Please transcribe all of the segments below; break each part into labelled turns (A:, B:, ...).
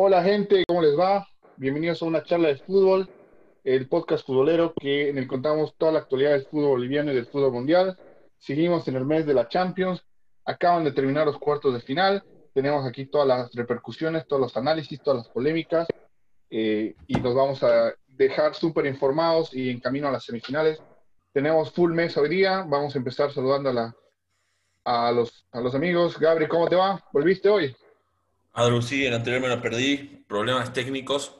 A: Hola gente, ¿cómo les va? Bienvenidos a una charla de fútbol, el podcast futbolero que en el contamos toda la actualidad del fútbol boliviano y del fútbol mundial. Seguimos en el mes de la Champions, acaban de terminar los cuartos de final, tenemos aquí todas las repercusiones, todos los análisis, todas las polémicas eh, y nos vamos a dejar súper informados y en camino a las semifinales. Tenemos full mes hoy día, vamos a empezar saludando a, la, a, los, a los amigos. Gabri, ¿cómo te va? ¿Volviste hoy?
B: Adru, sí, el anterior me lo perdí, problemas técnicos,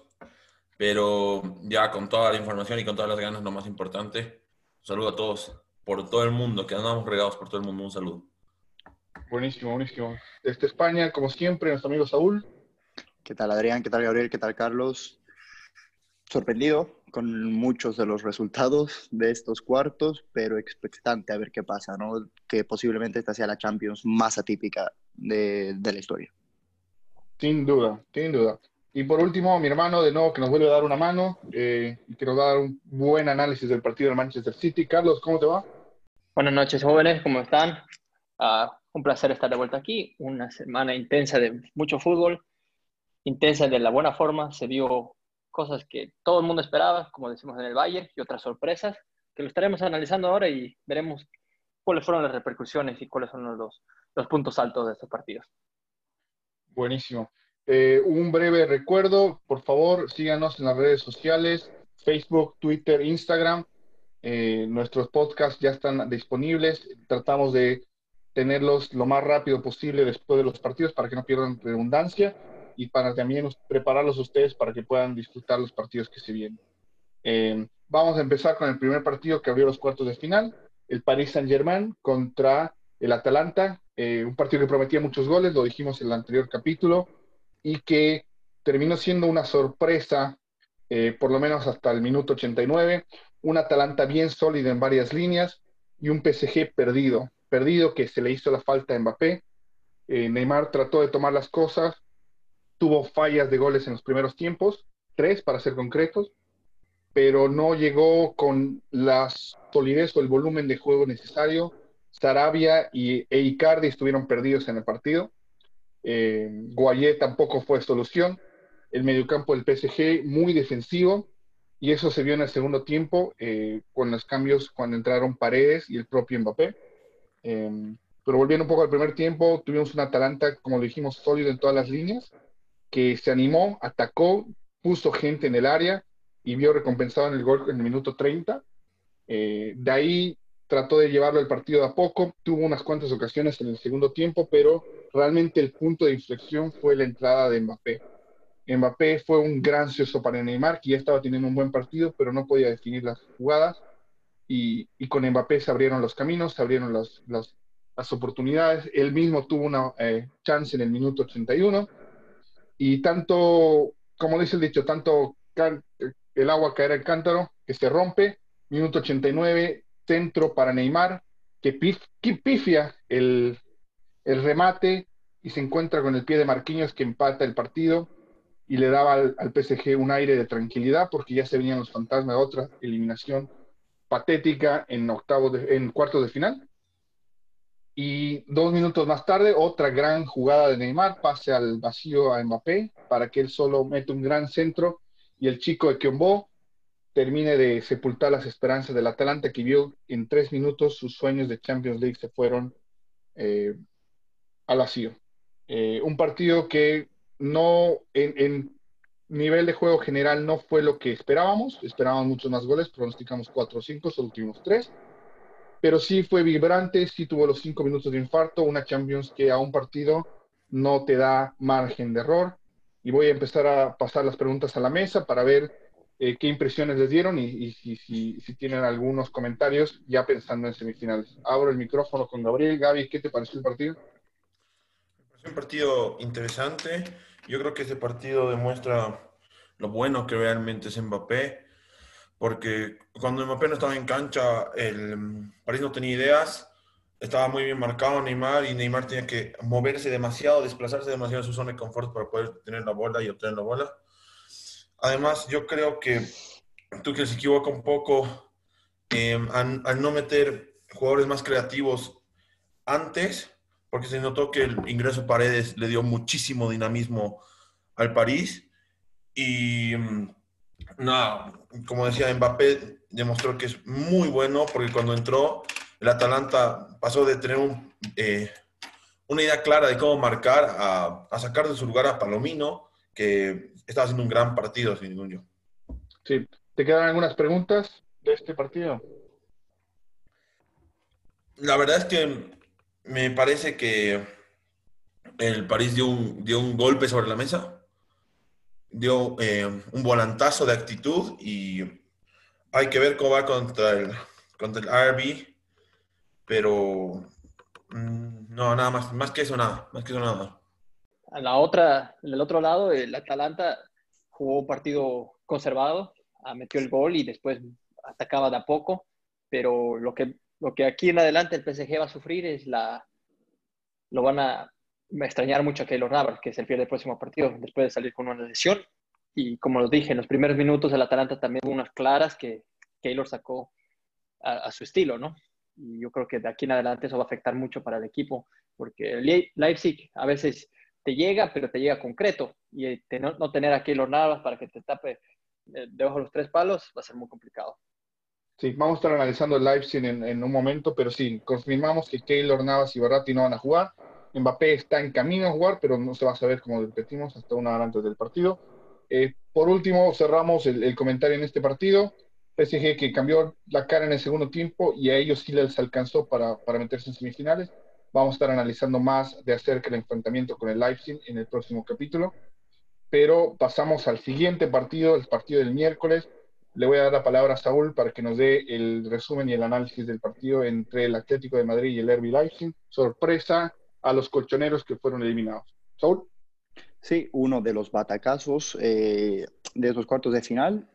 B: pero ya con toda la información y con todas las ganas, lo más importante. Un saludo a todos por todo el mundo, que andamos regados por todo el mundo. Un saludo.
A: Buenísimo, buenísimo. Desde España, como siempre, nuestro amigo Saúl.
C: ¿Qué tal Adrián? ¿Qué tal Gabriel? ¿Qué tal Carlos? Sorprendido con muchos de los resultados de estos cuartos, pero expectante a ver qué pasa, ¿no? Que posiblemente esta sea la Champions más atípica de, de la historia.
A: Sin duda, sin duda. Y por último, mi hermano, de nuevo, que nos vuelve a dar una mano eh, y que nos va a dar un buen análisis del partido del Manchester City. Carlos, ¿cómo te va?
D: Buenas noches, jóvenes, ¿cómo están? Uh, un placer estar de vuelta aquí. Una semana intensa de mucho fútbol, intensa de la buena forma. Se vio cosas que todo el mundo esperaba, como decimos en el Bayern, y otras sorpresas que lo estaremos analizando ahora y veremos cuáles fueron las repercusiones y cuáles son los, los puntos altos de estos partidos.
A: Buenísimo. Eh, un breve recuerdo, por favor, síganos en las redes sociales, Facebook, Twitter, Instagram. Eh, nuestros podcasts ya están disponibles. Tratamos de tenerlos lo más rápido posible después de los partidos para que no pierdan redundancia y para también prepararlos ustedes para que puedan disfrutar los partidos que se vienen. Eh, vamos a empezar con el primer partido que abrió los cuartos de final, el Paris Saint-Germain contra el Atalanta, eh, un partido que prometía muchos goles, lo dijimos en el anterior capítulo, y que terminó siendo una sorpresa, eh, por lo menos hasta el minuto 89, un Atalanta bien sólido en varias líneas y un PSG perdido, perdido que se le hizo la falta a Mbappé. Eh, Neymar trató de tomar las cosas, tuvo fallas de goles en los primeros tiempos, tres para ser concretos, pero no llegó con la solidez o el volumen de juego necesario Sarabia y e Icardi estuvieron perdidos en el partido. Eh, tampoco fue solución. El mediocampo del PSG muy defensivo y eso se vio en el segundo tiempo eh, con los cambios cuando entraron Paredes y el propio Mbappé. Eh, pero volviendo un poco al primer tiempo, tuvimos un Atalanta, como dijimos, sólido en todas las líneas, que se animó, atacó, puso gente en el área y vio recompensado en el gol en el minuto 30. Eh, de ahí trató de llevarlo el partido a poco, tuvo unas cuantas ocasiones en el segundo tiempo, pero realmente el punto de inflexión fue la entrada de Mbappé. Mbappé fue un gran suceso para Neymar, que ya estaba teniendo un buen partido, pero no podía definir las jugadas. Y, con Mbappé se abrieron los caminos, se abrieron las, las, oportunidades. Él mismo tuvo una eh, chance en el minuto 81. Y tanto, como dice el dicho, tanto el agua caerá el cántaro, que se rompe. Minuto 89, centro para Neymar, que, pifia el, remate y se encuentra con el pie de Marquinhos que empata el partido y le daba al, PSG un aire de tranquilidad porque ya se venían los fantasmas de otra eliminación patética en octavos de, en cuartos de final. Y dos minutos más tarde, otra gran jugada de Neymar, pase al vacío a Mbappé para que él solo mete un gran centro y el chico de Kiombo termine de sepultar las esperanzas del Atalanta que vio en tres minutos sus sueños de Champions League se fueron eh, al vacío. Eh, un partido que no, en, nivel de juego general no fue lo que esperábamos, esperábamos muchos más goles, pronosticamos 4 o 5, solo tuvimos 3, pero sí fue vibrante, sí tuvo los 5 minutos de infarto, una Champions que a un partido no te da margen de error. Y voy a empezar a pasar las preguntas a la mesa para ver eh, qué impresiones les dieron y, si, tienen algunos comentarios ya pensando en semifinales. Abro el micrófono con Gabriel. Gaby, ¿qué te pareció el partido?
B: Me pareció un partido interesante. Yo creo que este partido demuestra lo bueno que realmente es Mbappé, porque cuando Mbappé no estaba en cancha, el París no tenía ideas, estaba muy bien marcado Neymar y Neymar tenía que moverse demasiado, desplazarse demasiado en su zona de confort para poder tener la bola y obtener la bola Además, yo creo que tú que se equivoca un poco em, al, no meter jugadores más creativos antes, porque se notó que el ingreso Paredes le dio muchísimo dinamismo al París. Y mm, nada, como decía, Mbappé demostró que es muy bueno porque cuando entró, el Atalanta pasó de tener eh, una idea clara de cómo marcar a, sacar de su lugar a Palomino, que estaba haciendo un gran partido, sin ningún yo.
A: Sí. ¿Te quedan algunas preguntas de este partido?
B: La verdad es que me parece que el París dio un, dio un golpe sobre la mesa, dio eh, un volantazo de actitud y hay que ver cómo va contra el, contra el RB, pero mm, no, nada más, más que eso, nada, más que eso, nada.
D: A la otra, en el otro lado, el Atalanta jugó un partido conservado, ah, metió el gol y después atacaba de a poco, pero lo que, lo que aquí en adelante el PSG va a sufrir es la, lo van a extrañar mucho a Keylor Navas, que es el pie del próximo partido, después de salir con una lesión. Y como lo dije, en los primeros minutos el Atalanta también hubo unas claras que Keylor sacó a, su estilo, ¿no? Y yo creo que de aquí en adelante eso va a afectar mucho para el equipo, porque el Leipzig a veces te llega, pero te llega concreto. Y no, tener a Keylor Navas para que te tape eh, debajo de los tres palos va a ser muy complicado.
A: Sí, vamos a estar analizando el Leipzig en, en un momento, pero sí, confirmamos que Keylor Navas y Barati no van a jugar. Mbappé está en camino a jugar, pero no se va a saber, como repetimos, hasta una hora antes del partido. Eh, por último, cerramos el, comentario en este partido. PSG que cambió la cara en el segundo tiempo y a ellos sí les alcanzó para, para meterse en semifinales. Vamos a estar analizando más de acerca del enfrentamiento con el Leipzig en el próximo capítulo. Pero pasamos al siguiente partido, el partido del miércoles. Le voy a dar la palabra a Saúl para que nos dé el resumen y el análisis del partido entre el Atlético de Madrid y el RB Leipzig. Sorpresa, a los colchoneros que fueron eliminados. Saúl.
C: Sí, uno de los batacazos eh, de esos cuartos de final.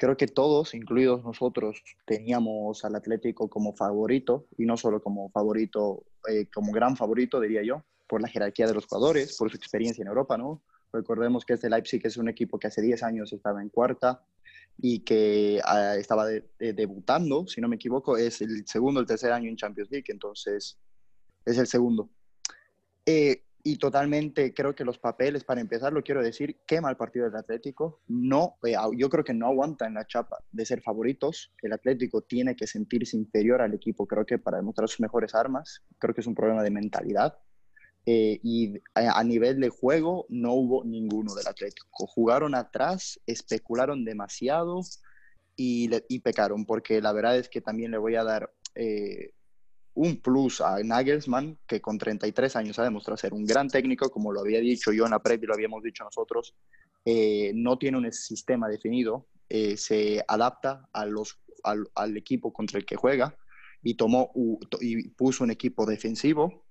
C: Creo que todos, incluidos nosotros, teníamos al Atlético como favorito, y no solo como favorito, eh, como gran favorito, diría yo, por la jerarquía de los jugadores, por su experiencia en Europa, ¿no? Recordemos que este Leipzig es un equipo que hace 10 años estaba en cuarta y que ah, estaba debutando, si no me equivoco, es el segundo el tercer año en Champions League, entonces es el segundo. Eh, y totalmente creo que los papeles, para empezar, lo quiero decir, qué mal partido del Atlético. No, eh, yo creo que no aguanta en la chapa de ser favoritos. El Atlético tiene que sentirse inferior al equipo, creo que para demostrar sus mejores armas. Creo que es un problema de mentalidad. Eh, y a, nivel de juego no hubo ninguno del Atlético. Jugaron atrás, especularon demasiado y, y pecaron, porque la verdad es que también le voy a dar un plus a Nagelsmann, que con 33 años ha demostrado ser un gran técnico, como lo había dicho yo en la previa, lo habíamos dicho nosotros, eh, no tiene un sistema definido, eh, se adapta a los, al, equipo contra el que juega y, tomó, y puso un equipo defensivo,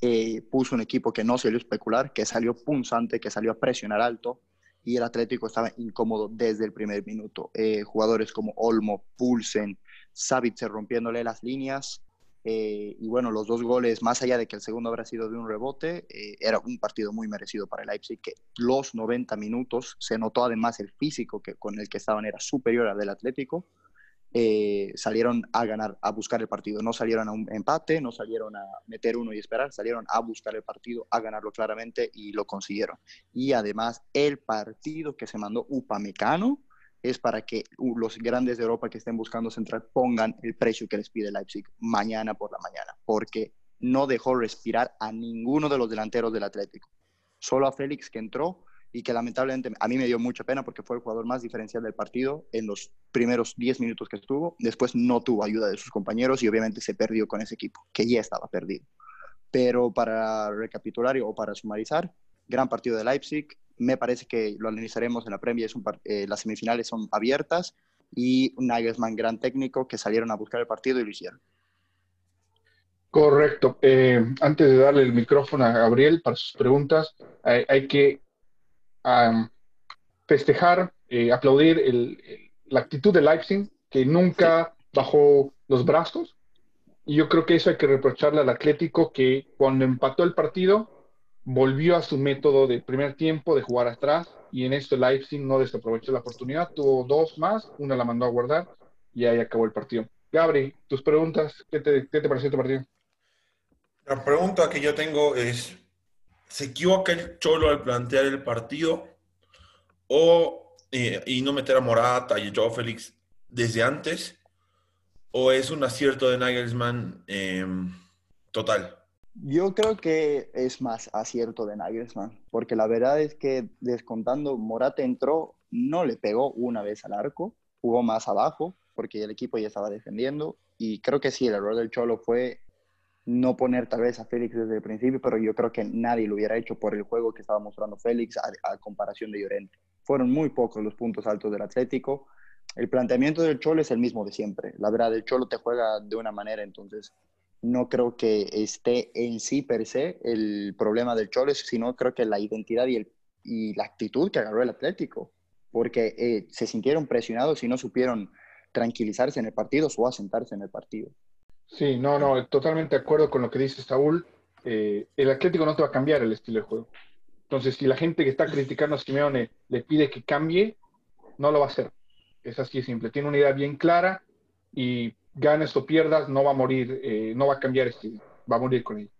C: eh, puso un equipo que no salió a especular, que salió punzante, que salió a presionar alto, y el Atlético estaba incómodo desde el primer minuto. jugadores como Olmo, Pulsen, Savitzer rompiéndole las líneas, eh, y bueno, los dos goles, más allá de que el segundo habrá sido de un rebote, eh, era un partido muy merecido para el Leipzig, que los 90 minutos se notó además el físico que, con el que estaban era superior al del Atlético. Eh, salieron a ganar, a buscar el partido. No salieron a un empate, no salieron a meter uno y esperar, salieron a buscar el partido, a ganarlo claramente y lo consiguieron. Y además, el partido que se mandó Upamecano, es para que los grandes de Europa que estén buscando central pongan el precio que les pide Leipzig mañana por la mañana, porque no dejó respirar a ninguno de los delanteros del Atlético. Solo a Félix que entró y que lamentablemente a mí me dio mucha pena porque fue el jugador más diferencial del partido en los primeros 10 minutos que estuvo. Después no tuvo ayuda de sus compañeros y obviamente se perdió con ese equipo, que ya estaba perdido. Pero para recapitular o para sumarizar, gran partido de Leipzig, me parece que lo analizaremos en la Premier, es eh, las semifinales son abiertas y un Nagelsmann gran técnico que salieron a buscar el partido y lo hicieron.
A: Correcto. Eh, antes de darle el micrófono a Gabriel para sus preguntas, hay, que festejar, eh, aplaudir la actitud de Leipzig, que nunca bajó los brazos. Y yo creo que eso hay que reprocharle al Atlético, que cuando empató el partido, volvió a su método de primer tiempo de jugar atrás y en esto Leipzig no desaprovechó la oportunidad, tuvo dos más, una la mandó a guardar y ahí acabó el partido. Gabri, tus preguntas, ¿qué te, qué te pareció este partido?
B: La pregunta que yo tengo es, ¿Se equivoca el Cholo al plantear el partido? ¿O, eh, y no meter a Morata y a Joao Félix desde antes? ¿O es un acierto de Nagelsmann em, total?
C: Yo creo que es más acierto de Nagelsmann, porque la verdad es que descontando Morata entró, no le pegó una vez al arco, jugó más abajo, porque el equipo ya estaba defendiendo, y creo que sí, el error del Cholo fue no poner tal vez a Félix desde el principio, pero yo creo que nadie lo hubiera hecho por el juego que estaba mostrando Félix a, comparación de Llorente. Fueron muy pocos los puntos altos del Atlético. El planteamiento del Cholo es el mismo de siempre. La verdad, el Cholo te juega de una manera, entonces no creo que esté en sí per se el problema del Cholo, sino creo que la identidad y, el, y la actitud que agarró el Atlético, porque eh, se sintieron presionados y no supieron tranquilizarse en el partido o asentarse en el partido.
A: Sí, no, no, totalmente de acuerdo con lo que dice Saúl. Eh, el Atlético no te va a cambiar el estilo de juego. Entonces, si la gente que está criticando a Simeone le pide que cambie, no lo va a hacer. Es así de simple. Tiene una idea bien clara y ganes o pierdas, no va a morir, eh, no va a cambiar este, va a morir con él.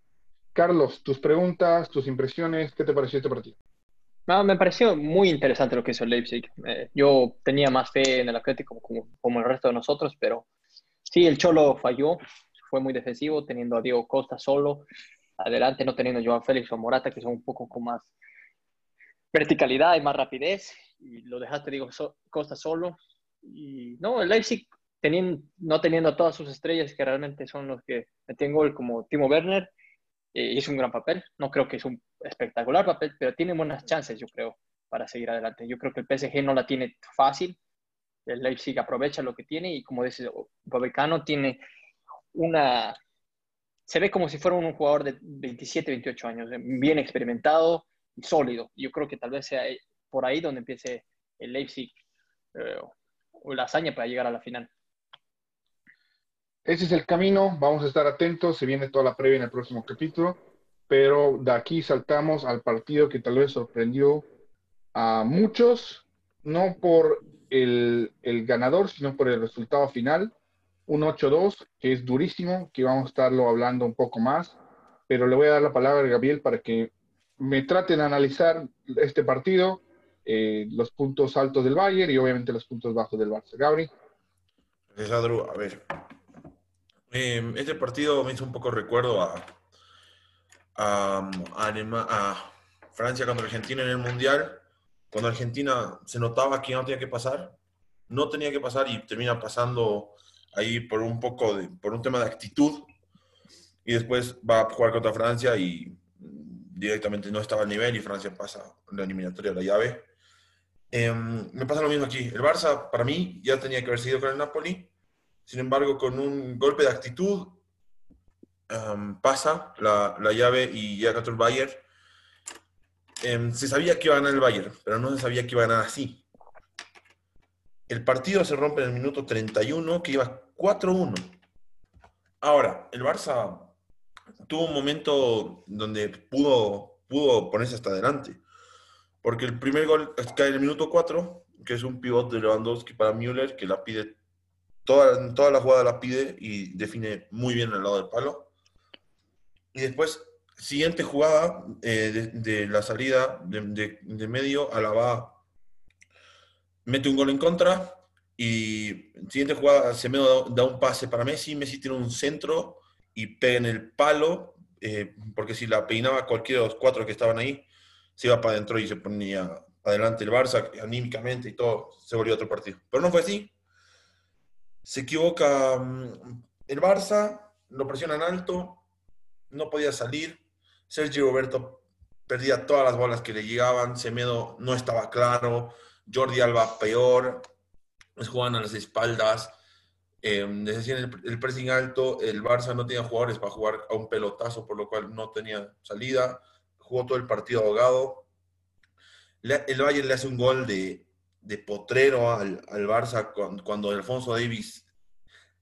A: Carlos, tus preguntas, tus impresiones, ¿qué te pareció este partido?
D: No, me pareció muy interesante lo que hizo Leipzig. Eh, yo tenía más fe en el Atlético como, como, el resto de nosotros, pero sí, el Cholo falló, fue muy defensivo, teniendo a Diego Costa solo, adelante no teniendo a Joan Félix o Morata, que son un poco con más verticalidad y más rapidez, y lo dejaste, digo, Costa solo. Y no, el Leipzig teniendo, no teniendo a todas sus estrellas que realmente son los que meten gol como Timo Werner, eh, hizo un gran papel. No creo que es un espectacular papel, pero tiene buenas chances, yo creo, para seguir adelante. Yo creo que el PSG no la tiene fácil. El Leipzig aprovecha lo que tiene y, como dice Bobecano, tiene una. Se ve como si fuera un jugador de 27, 28 años, bien experimentado y sólido. Yo creo que tal vez sea por ahí donde empiece el Leipzig eh, o la hazaña para llegar a la final.
A: Ese es el camino, vamos a estar atentos, se viene toda la previa en el próximo capítulo, pero de aquí saltamos al partido que tal vez sorprendió a muchos, no por el, ganador, sino por el resultado final, un 8-2, que es durísimo, que vamos a estarlo hablando un poco más, pero le voy a dar la palabra a Gabriel para que me traten de analizar este partido, eh, los puntos altos del Bayern y obviamente los puntos bajos del Barça. Gabriel.
B: Gracias, A ver, Em, este partido me hizo un poco recuerdo a, a, Francia contra Argentina en el Mundial, cuando Argentina se notaba que no tenía que pasar, no tenía que pasar y termina pasando ahí por un poco de, por un tema de actitud y después va a jugar contra Francia y directamente no estaba al nivel y Francia pasa la eliminatoria de la llave. Em, me pasa lo mismo aquí. El Barça, para mí, ya tenía que haber sido con el Napoli sin embargo, con un golpe de actitud, pasa la, la, llave y llega contra el Bayern. Em, se sabía que iba a ganar el Bayern, pero no se sabía que iba a ganar así. El partido se rompe en el minuto 31, que iba 4-1. Ahora, el Barça tuvo un momento donde pudo, pudo ponerse hasta adelante. Porque el primer gol cae en el minuto 4, que es un pivot de Lewandowski para Müller, que la pide Toda, toda la jugada la pide y define muy bien el lado del palo. Y después, siguiente jugada eh, de, la salida de, de, medio, Alaba mete un gol en contra y siguiente jugada se me da un pase para Messi, Messi tiene un centro y pega en el palo, eh, porque si la peinaba cualquiera de los cuatro que estaban ahí, se iba para adentro y se ponía adelante el Barça, anímicamente y todo, se volvió otro partido. Pero no fue así, se equivoca mm, el Barça, lo presionan alto, no podía salir. Sergio Roberto perdía todas las bolas que le llegaban. Semedo no estaba claro. Jordi Alba peor. Les jugaban a las espaldas. Eh, el, el, pressing alto. El Barça no tenía jugadores para jugar a un pelotazo, por lo cual no tenía salida. Jugó todo el partido ahogado. el Bayern le hace un gol de de potrero al, al Barça cuando, Alfonso Davis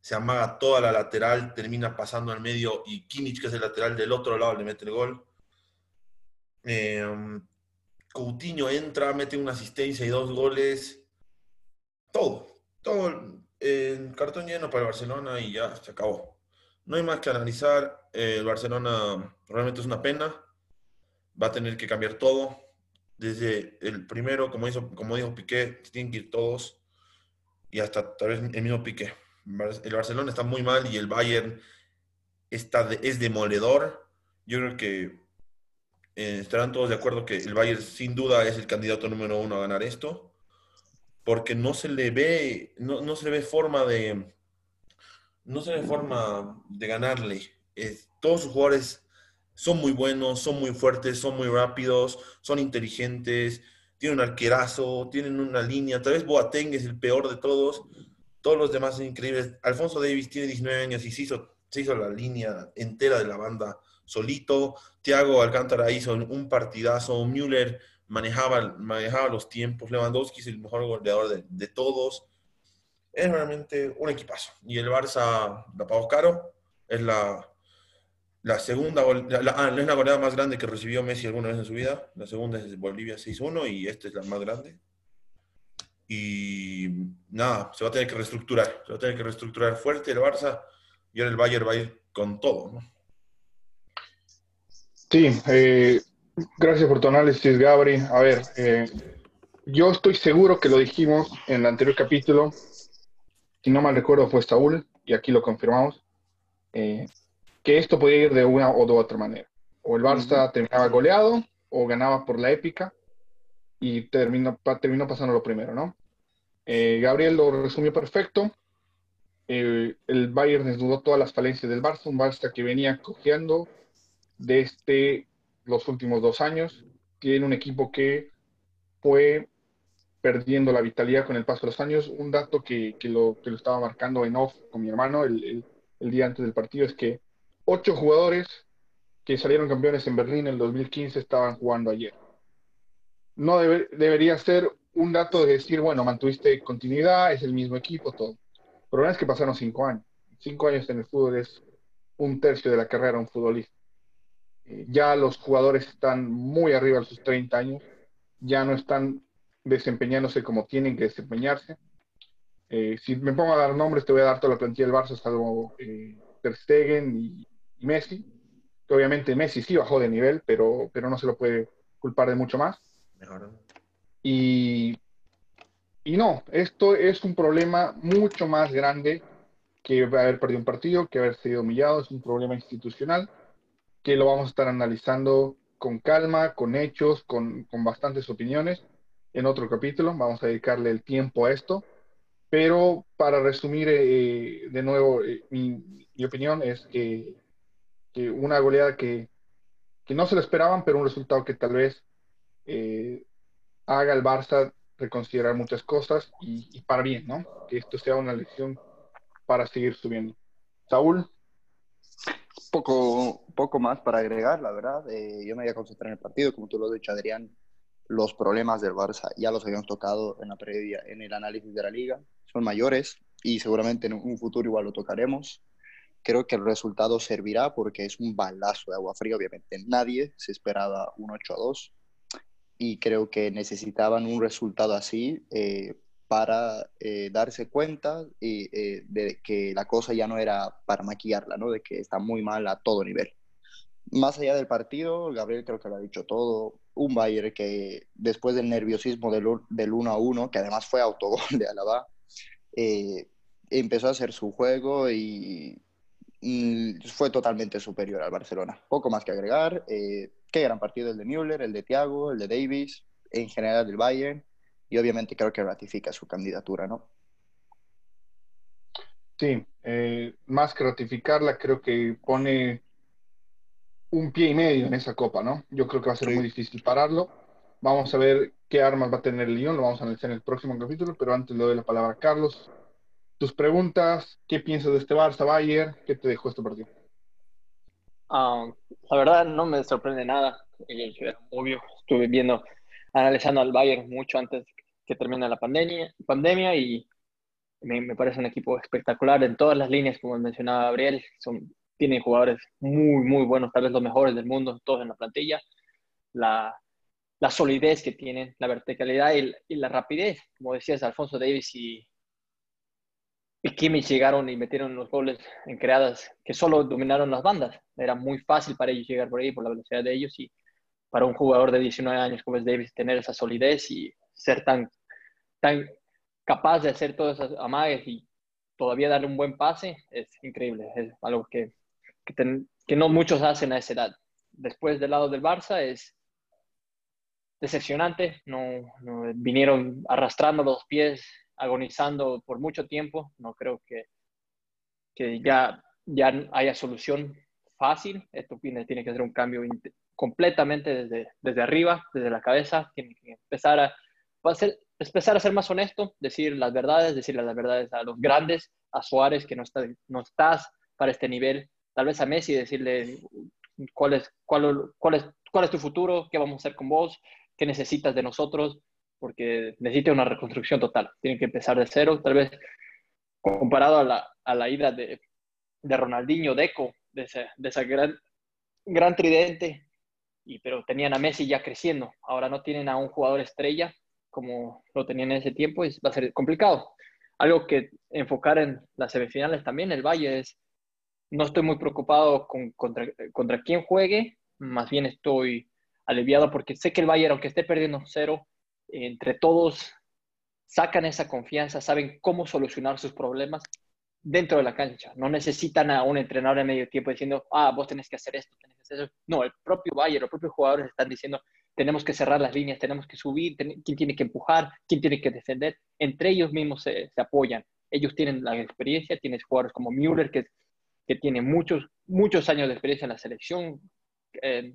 B: se amaga toda la lateral, termina pasando al medio y Kimmich, que es el lateral del otro lado, le mete el gol. Eh, Coutinho entra, mete una asistencia y dos goles. Todo, todo el cartón lleno para el Barcelona y ya se acabó. No hay más que analizar. el Barcelona realmente es una pena. va a tener que cambiar todo. Desde el primero, como, hizo, como dijo Piqué, tienen que ir todos y hasta tal vez el mismo Piqué. El Barcelona está muy mal y el Bayern está es demoledor. Yo creo que eh, estarán todos de acuerdo que el Bayern sin duda es el candidato número uno a ganar esto, porque no se le ve, no, no se le ve forma de, no se ve forma de ganarle. todos sus jugadores son muy buenos, son muy fuertes, son muy rápidos, son inteligentes, tienen un arquerazo, tienen una línea. Tal vez Boateng es el peor de todos. Todos los demás son increíbles. Alfonso Davis tiene 19 años y se hizo, hizo la línea entera de la banda solito. Thiago Alcántara hizo un partidazo. Müller manejaba, manejaba los tiempos. Lewandowski es el mejor goleador de, de todos. Es realmente un equipazo. Y el Barça la pagó caro. Es la, la segunda, la, ah, es la goleada más grande que recibió Messi alguna vez en su vida. La segunda es Bolivia 6-1 y esta es la más grande. Y nada, se va a tener que reestructurar. Se va a tener que reestructurar fuerte el Barça y ahora el Bayern va a ir con todo. ¿no?
A: Sí, eh, gracias por tu análisis, Gabri. A ver, eh, yo estoy seguro que lo dijimos en el anterior capítulo. Si no mal recuerdo, fue Saúl, y aquí lo confirmamos. Eh, que esto podía ir de una o de otra manera. O el Barça terminaba goleado o ganaba por la épica y terminó, terminó pasando lo primero, ¿no? Eh, Gabriel lo resumió perfecto. el Bayern desnudó todas las falencias del Barça, un Barça que venía cojeando desde los últimos dos años. Tiene un equipo que fue perdiendo la vitalidad con el paso de los años. Un dato que, que, lo, que lo estaba marcando en off con mi hermano el, el día antes del partido es que ocho jugadores que salieron campeones en Berlín en el 2015 estaban jugando ayer. No debería ser un dato de decir, bueno, mantuviste continuidad, es el mismo equipo, todo. El problema es que pasaron cinco años. Cinco años en el fútbol es un tercio de la carrera de un futbolista. Eh, ya los jugadores están muy arriba de sus 30 años, ya no están desempeñándose como tienen que desempeñarse. Eh, si me pongo a dar nombres, te voy a dar toda la plantilla del Barça, salvo eh, Ter Stegen y Messi, que obviamente Messi sí bajó de nivel, pero, pero no se lo puede culpar de mucho más. Y, y no, esto es un problema mucho más grande que haber perdido un partido, que haber sido humillado, es un problema institucional que lo vamos a estar analizando con calma, con hechos, con, con bastantes opiniones en otro capítulo. Vamos a dedicarle el tiempo a esto. Pero para resumir eh, de nuevo, eh, mi, mi, opinión es que que una goleada que, no se lo esperaban, pero un resultado que tal vez eh, haga al Barça reconsiderar muchas cosas y, para bien, ¿no? Que esto sea una lección para seguir subiendo. Saúl.
C: Poco, poco más para agregar, la verdad. Eh, yo me voy a concentrar en el partido, como tú lo has dicho, Adrián. Los problemas del Barça ya los habíamos tocado en la previa, en el análisis de la liga. Son mayores y seguramente en un futuro igual lo tocaremos creo que el resultado servirá porque es un balazo de agua fría. Obviamente nadie se esperaba un 8 a 2 y creo que necesitaban un resultado así eh, para eh, darse cuenta y, eh, de que la cosa ya no era para maquillarla, ¿no? de que está muy mal a todo nivel. Más allá del partido, Gabriel creo que lo ha dicho todo. Un Bayern que después del nerviosismo del, del 1 a 1, que además fue autogol de Alaba, empezó a hacer su juego y, fue totalmente superior al Barcelona. Poco más que agregar. Eh, qué gran partido el de Müller, el de Thiago, el de Davis, en general del Bayern. Y obviamente creo que ratifica su candidatura, ¿no?
A: Sí, eh, más que ratificarla, creo que pone un pie y medio en esa copa, ¿no? Yo creo que va a ser muy difícil pararlo. Vamos a ver qué armas va a tener el Lyon, lo vamos a analizar en el próximo capítulo, pero antes le doy la palabra a Carlos tus preguntas, qué piensas de este Barça Bayern, qué te dejó este partido.
D: Ah, la verdad no me sorprende nada, obvio, estuve viendo, analizando al Bayern mucho antes que termine la pandemia, y me, parece un equipo espectacular en todas las líneas, como mencionaba Gabriel, son, tienen jugadores muy, muy buenos, tal vez los mejores del mundo, todos en la plantilla. La, la solidez que tienen, la verticalidad y, y, la rapidez, como decías, Alfonso Davis y, y Kimmich llegaron y metieron los goles en creadas que solo dominaron las bandas. Era muy fácil para ellos llegar por ahí por la velocidad de ellos y para un jugador de 19 años como es Davis tener esa solidez y ser tan, tan capaz de hacer todas esas amagues y todavía darle un buen pase, es increíble. Es algo que, que, no muchos hacen a esa edad. Después del lado del Barça es decepcionante. No, vinieron arrastrando los pies, agonizando por mucho tiempo. No creo que, que ya, ya haya solución fácil. Esto tiene, tiene que ser un cambio completamente desde, desde arriba, desde la cabeza, tiene que empezar a, empezar a ser más honesto, decir las verdades, decirle las verdades a los grandes, a Suárez, que no, está, no estás para este nivel, tal vez a Messi, decirle cuál es, cuál, cuál es tu futuro, qué vamos a hacer con vos, qué necesitas de nosotros, porque necesita una reconstrucción total. Tienen que empezar de cero, tal vez comparado a la, a la ida de, de Ronaldinho, Deco, de ese, de esa gran, gran tridente, y, pero tenían a Messi ya creciendo. Ahora no tienen a un jugador estrella como lo tenían en ese tiempo y va a ser complicado. Algo que enfocar en las semifinales también, el Valle, es, no estoy muy preocupado con, contra, contra quién juegue, más bien estoy aliviado porque sé que el Bayern, aunque esté perdiendo cero, entre todos sacan esa confianza, saben cómo solucionar sus problemas dentro de la cancha. No necesitan a un entrenador en medio tiempo diciendo, ah, vos tenés que hacer esto, eso. No, el propio Bayern, los propios jugadores están diciendo, tenemos que cerrar las líneas, tenemos que subir, quién tiene que empujar, quién tiene que defender. Entre ellos mismos se, apoyan. Ellos tienen la experiencia, tienes jugadores como Müller, que, que tiene muchos, muchos años de experiencia en la selección. Eh,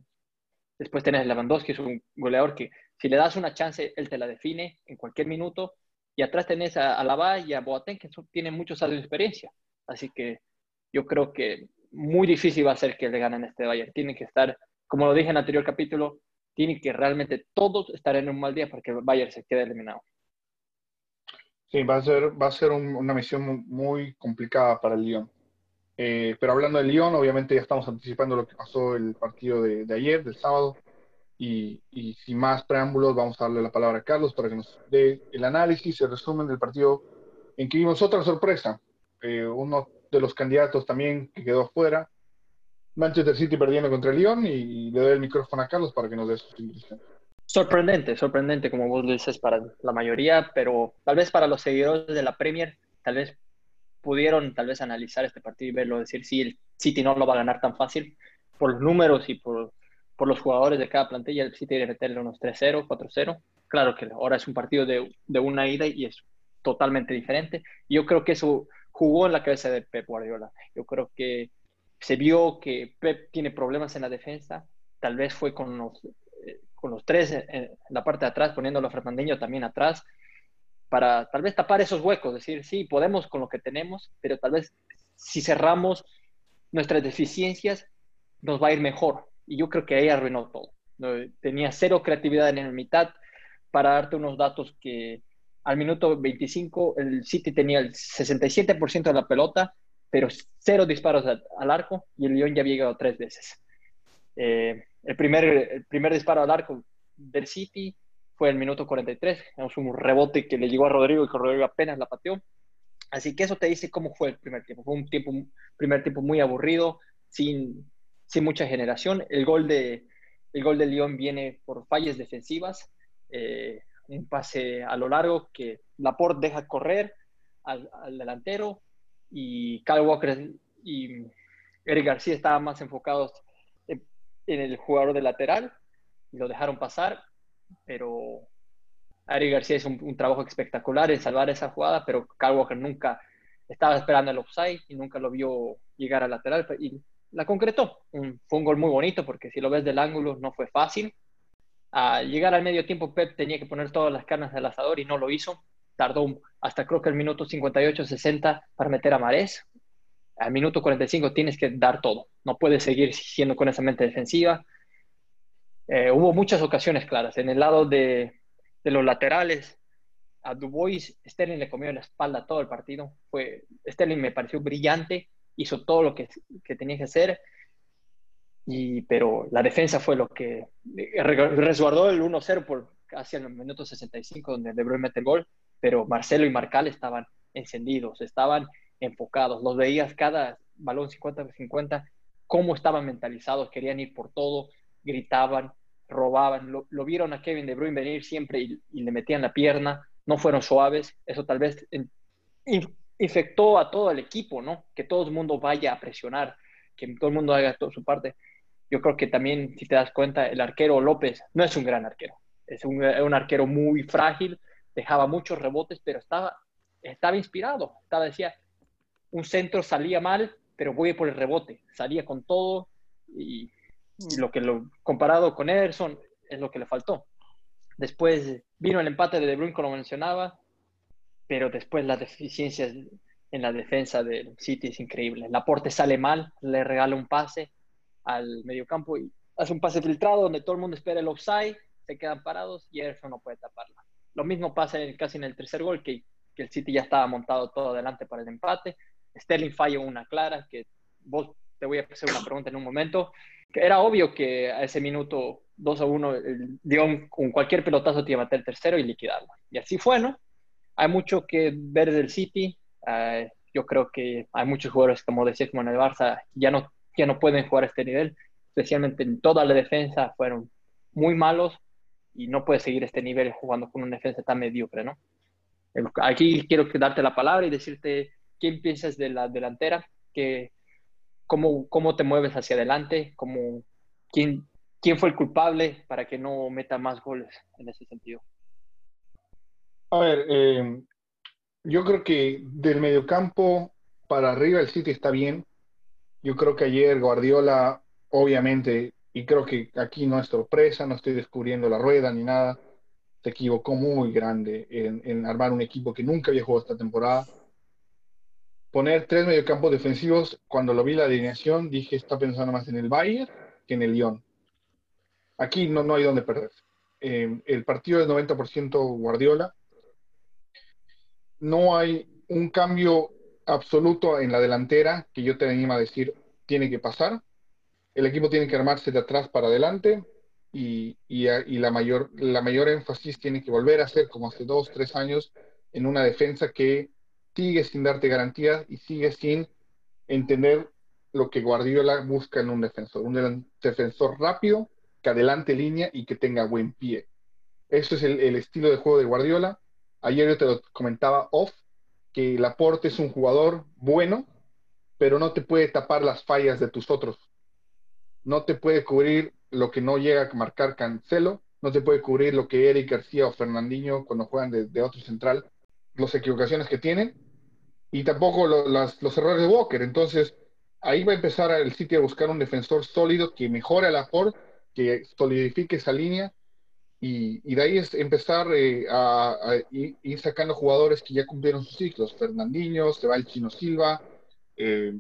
D: después tenés Lewandowski, es un goleador que si le das una chance, él te la define en cualquier minuto y atrás tenés a Alaba y a Boateng, que tienen muchos años de experiencia. Así que yo creo que muy difícil va a ser que le ganen este Bayern. Tienen que estar, como lo dije en el anterior capítulo, tienen que realmente todos estar en un mal día para que el Bayern se quede eliminado.
A: Sí, va a ser, va a ser una misión muy complicada para el Lyon. Eh, pero hablando del Lyon, obviamente ya estamos anticipando lo que pasó el partido de ayer, del sábado. Y, sin más preámbulos, vamos a darle la palabra a Carlos para que nos dé el análisis, el resumen del partido en que vimos otra sorpresa. Eh, uno de los candidatos también que quedó fuera, Manchester City perdiendo contra el Lyon, y, le doy el micrófono a Carlos para que nos dé su impresión.
D: Sorprendente, sorprendente, como vos dices, para la mayoría, pero tal vez para los seguidores de la Premier, tal vez pudieron tal vez analizar este partido y verlo, decir si el City no lo va a ganar tan fácil por los números y por por los jugadores de cada plantilla, el City debe meterle unos 3-0, 4-0. Claro que ahora es un partido de, de, una ida y es totalmente diferente. Yo creo que eso jugó en la cabeza de Pep Guardiola. Yo creo que se vio que Pep tiene problemas en la defensa. Tal vez fue con los, eh, con los tres en, la parte de atrás, poniéndolo a Fernandinho también atrás, para tal vez tapar esos huecos. Decir, sí, podemos con lo que tenemos, pero tal vez si cerramos nuestras deficiencias, nos va a ir mejor y yo creo que ahí arruinó todo. Tenía cero creatividad en la mitad para darte unos datos que al minuto 25 el City tenía el 67% de la pelota, pero cero disparos al arco y el Lyon ya había llegado tres veces. Eh, el, primer, el primer disparo al arco del City fue el minuto 43, tenemos un rebote que le llegó a Rodrigo y que Rodrigo apenas la pateó. Así que eso te dice cómo fue el primer tiempo. Fue un tiempo, primer tiempo muy aburrido, sin sin mucha generación. El gol de, el gol de Lyon viene por fallas defensivas, eh, un pase a lo largo que Laporte deja correr al, delantero y Kyle Walker y Eric García estaban más enfocados en, el jugador de lateral y lo dejaron pasar, pero Eric García hizo un, trabajo espectacular en salvar esa jugada, pero Kyle Walker nunca estaba esperando el offside y nunca lo vio llegar al lateral y la concretó. fue un gol muy bonito porque si lo ves del ángulo no fue fácil. Al llegar al medio tiempo Pep tenía que poner todas las carnes del asador y no lo hizo. Tardó hasta creo que el minuto 58-60 para meter a Marés. Al minuto 45 tienes que dar todo. No puedes seguir siendo con esa mente defensiva. Eh, hubo muchas ocasiones claras. En el lado de, los laterales, a Dubois, Sterling le comió la espalda todo el partido. Fue, Sterling me pareció brillante hizo todo lo que, tenía que hacer, y, pero la defensa fue lo que resguardó el 1-0 por casi el minuto 65 donde De Bruyne mete el gol, pero Marcelo y Marcal estaban encendidos, estaban enfocados, los veías cada balón 50-50, cómo estaban mentalizados, querían ir por todo, gritaban, robaban, lo, vieron a Kevin De Bruyne venir siempre y, le metían la pierna, no fueron suaves, eso tal vez infectó a todo el equipo, ¿no? Que todo el mundo vaya a presionar, que todo el mundo haga toda su parte. Yo creo que también, si te das cuenta, el arquero López no es un gran arquero, es un, un arquero muy frágil, dejaba muchos rebotes, pero estaba, estaba inspirado, estaba, decía, un centro salía mal, pero voy por el rebote, salía con todo y y lo que lo comparado con Ederson es lo que le faltó. Después vino el empate de De Bruyne, como mencionaba, pero después las deficiencias en la defensa del City es increíble. El aporte sale mal, le regala un pase al mediocampo y hace un pase filtrado donde todo el mundo espera el offside, se quedan parados y Ederson no puede taparla. Lo mismo pasa casi en el tercer gol, que, que el City ya estaba montado todo adelante para el empate. Sterling falla una clara, que vos te voy a hacer una pregunta en un momento era obvio que a ese minuto 2 a 1 el Dion con cualquier pelotazo te iba a meter el tercero y liquidarlo. Y así fue, ¿no? Hay mucho que ver del City. Eh, yo creo que hay muchos jugadores, como decía, como en el Barça, ya no, ya no pueden jugar a este nivel. Especialmente en toda la defensa fueron muy malos y no puedes seguir este nivel jugando con una defensa tan mediocre, ¿no? Aquí quiero darte la palabra y decirte quién piensas de la delantera, que cómo, cómo te mueves hacia adelante, cómo, quién, quién fue el culpable para que no meta más goles en ese sentido.
A: A ver, eh, yo creo que del mediocampo para arriba el City está bien. Yo creo que ayer Guardiola, obviamente, y creo que aquí no es sorpresa, no estoy descubriendo la rueda ni nada, se equivocó muy grande en, en armar un equipo que nunca había jugado esta temporada poner tres mediocampos defensivos, cuando lo vi la alineación, dije, está pensando más en el Bayern que en el Lyon. Aquí no, no hay donde perder. Eh, el partido es 90% Guardiola. No hay un cambio absoluto en la delantera que yo te anima a decir tiene que pasar. El equipo tiene que armarse de atrás para adelante y, y, y la, mayor, la mayor énfasis tiene que volver a ser como hace dos, tres años en una defensa que sigue sin darte garantías y sigue sin entender lo que Guardiola busca en un defensor. Un defensor rápido, que adelante línea y que tenga buen pie. Eso es el, estilo de juego de Guardiola. Ayer yo te lo comentaba off, que Laporte es un jugador bueno, pero no te puede tapar las fallas de tus otros. No te puede cubrir lo que no llega a marcar Cancelo, no te puede cubrir lo que Eric García o Fernandinho cuando juegan de, de otro central, las equivocaciones que tienen, y tampoco los errores de Walker. Entonces, ahí va a empezar el sitio a buscar un defensor sólido que mejore la Ford, que solidifique esa línea. Y, de ahí es empezar eh, a, ir sacando jugadores que ya cumplieron sus ciclos. Fernandinho, se el Chino Silva, eh,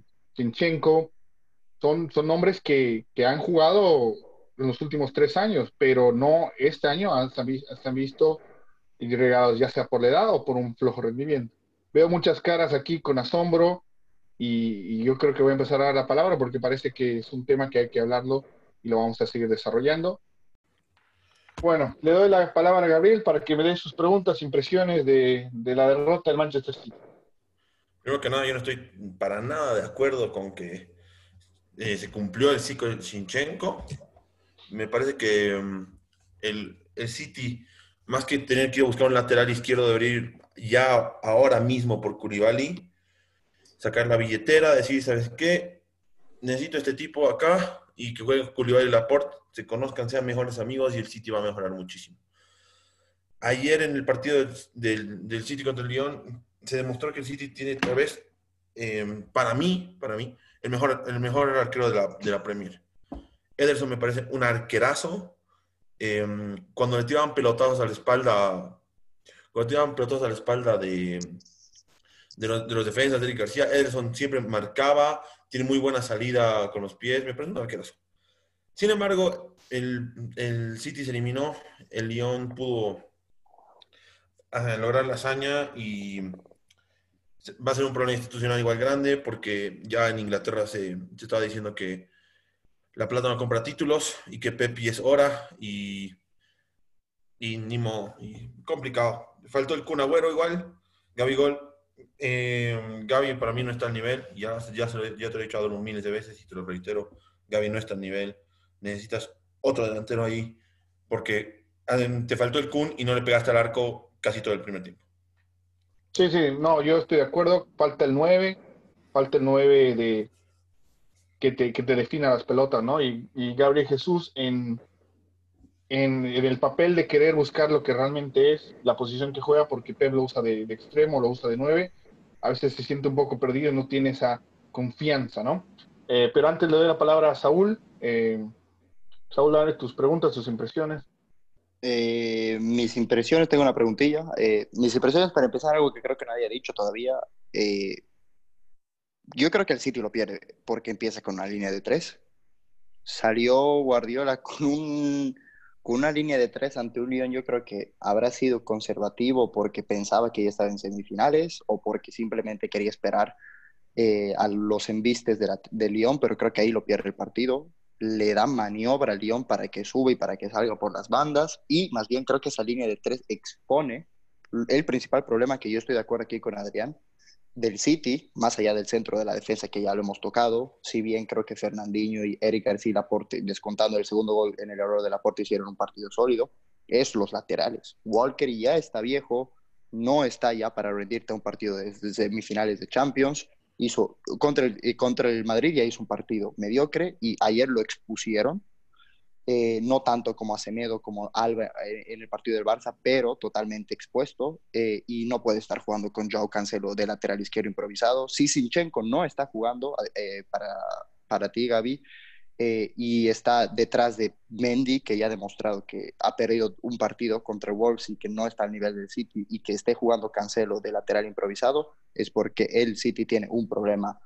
A: Son, son nombres que, que, han jugado en los últimos tres años, pero no este año han, han visto regados ya sea por la edad o por un flojo rendimiento veo muchas caras aquí con asombro y, yo creo que voy a empezar a dar la palabra porque parece que es un tema que hay que hablarlo y lo vamos a seguir desarrollando. Bueno, le doy la palabra a Gabriel para que me dé sus preguntas, impresiones de, la derrota del Manchester City.
B: Primero que nada, yo no estoy para nada de acuerdo con que eh, se cumplió el ciclo de Sinchenko. Me parece que mm, el, el, City, más que tener que ir a buscar un lateral izquierdo, debería ir ya ahora mismo por Curibali, sacar la billetera, decir, ¿sabes qué? Necesito este tipo acá y que juegue Curibali y Laporte, se conozcan, sean mejores amigos y el City va a mejorar muchísimo. Ayer en el partido del, del, City contra el Lyon se demostró que el City tiene otra vez, em, para mí, para mí, el mejor, el mejor arquero de la, de la Premier. Ederson me parece un arquerazo. Em, cuando le tiraban pelotazos a la espalda tiraban pelotas a la espalda de, de, los, defensas de Eric García, Ederson siempre marcaba, tiene muy buena salida con los pies, me parece un arquerazo. Sin embargo, el, el City se eliminó, el Lyon pudo ah, lograr la hazaña y va a ser un problema institucional igual grande porque ya en Inglaterra se, se estaba diciendo que la plata no compra títulos y que Pepi es hora y, y Nimo, complicado faltó el Kun igual, Gaby Gol. Eh, Gaby para mí no está al nivel, ya, ya, ya te lo he dicho miles de veces y te lo reitero, Gaby no está al nivel, necesitas otro delantero ahí. porque te faltó el Kun y no le pegaste al arco casi todo el primer tiempo.
A: Sí, sí, no, yo estoy de acuerdo. Falta el 9, falta el 9 de, que te, que te defina las pelotas, ¿no? Y, Gabriel Jesús en, en, el papel de querer buscar lo que realmente es la posición que juega, porque Pep lo usa de, extremo, lo usa de 9, a veces se siente un poco perdido y no tiene esa confianza, ¿no? Eh, pero antes le doy la palabra a Saúl. Eh, Saúl, dale tus preguntas, tus impresiones.
C: Eh, mis impresiones, tengo una preguntilla. mis impresiones, para empezar, algo que creo que nadie ha dicho todavía yo creo que el City lo pierde porque empieza con una línea de tres. Salió Guardiola con, un, con una línea de tres ante un Lyon. Yo creo que habrá sido conservativo porque pensaba que ya estaba en semifinales o porque simplemente quería esperar eh, a los embistes de, de Lyon, pero creo que ahí lo pierde el partido. Le da maniobra al Lyon para que suba y para que salga por las bandas. Y más bien creo que esa línea de tres expone el principal problema que yo estoy de acuerdo aquí con Adrián, del City, más allá del centro de la defensa que ya lo hemos tocado, si bien creo que Fernandinho y Eric García Laporte, descontando el segundo gol en el error de Laporte, hicieron un partido sólido, es los laterales. Walker ya está viejo, no está ya para rendirte a un partido de, semifinales de Champions. Hizo contra contra el Madrid ya hizo un partido mediocre y ayer lo expusieron eh, no tanto como Acemedo, como Alba eh, en el partido del Barça, pero totalmente expuesto eh, y no puede estar jugando con Joao Cancelo de lateral izquierdo improvisado. Si Sinchenko no está jugando para, para ti, Gaby, y está detrás de Mendy, que ya ha demostrado que ha perdido un partido contra Wolves y que no está al nivel del City, y que esté jugando Cancelo de lateral improvisado, es porque el City tiene un problema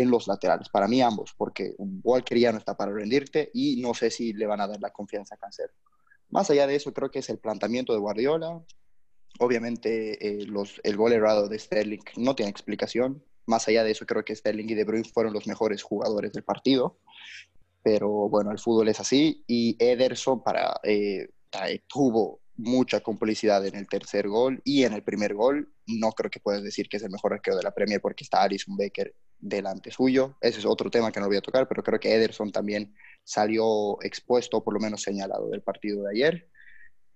C: en los laterales. Para mí ambos, porque Walker ya no está para rendirte y no sé si le van a dar la confianza a Cancelo. Más allá de eso, creo que es el planteamiento de Guardiola. Obviamente eh, los, el gol errado de Sterling no tiene explicación. Más allá de eso, creo que Sterling y De Bruyne fueron los mejores jugadores del partido. Pero bueno, el fútbol es así. Y Ederson para, eh, tuvo mucha complicidad en el tercer gol y en el primer gol. No creo que puedas decir que es el mejor arquero de la Premier porque está Alison Becker delante suyo. Ese es otro tema que no voy a tocar, pero creo que Ederson también salió expuesto, por lo menos señalado, del partido de ayer.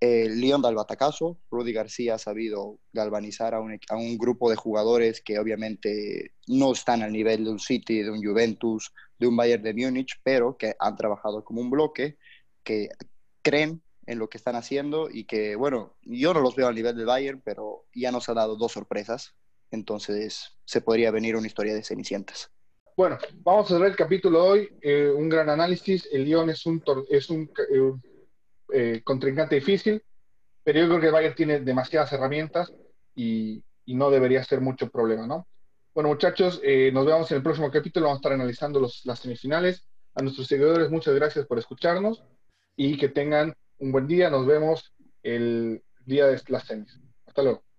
C: El León batacazo, Rudy García ha sabido galvanizar a un, a un, grupo de jugadores que obviamente no están al nivel de un City, de un Juventus, de un Bayern de Múnich, pero que han trabajado como un bloque, que creen en lo que están haciendo y que, bueno, yo no los veo al nivel del Bayern, pero ya nos ha dado dos sorpresas entonces se podría venir una historia de Cenicientas.
A: Bueno, vamos a cerrar el capítulo hoy. Eh, un gran análisis. El Lyon es un, es un eh, eh, contrincante difícil, pero yo creo que el Bayern tiene demasiadas herramientas y, no debería ser mucho problema, ¿no? Bueno, muchachos, nos vemos en el próximo capítulo. Vamos a estar analizando los, las semifinales. A nuestros seguidores, muchas gracias por escucharnos y que tengan un buen día. Nos vemos el día de las semis. Hasta luego.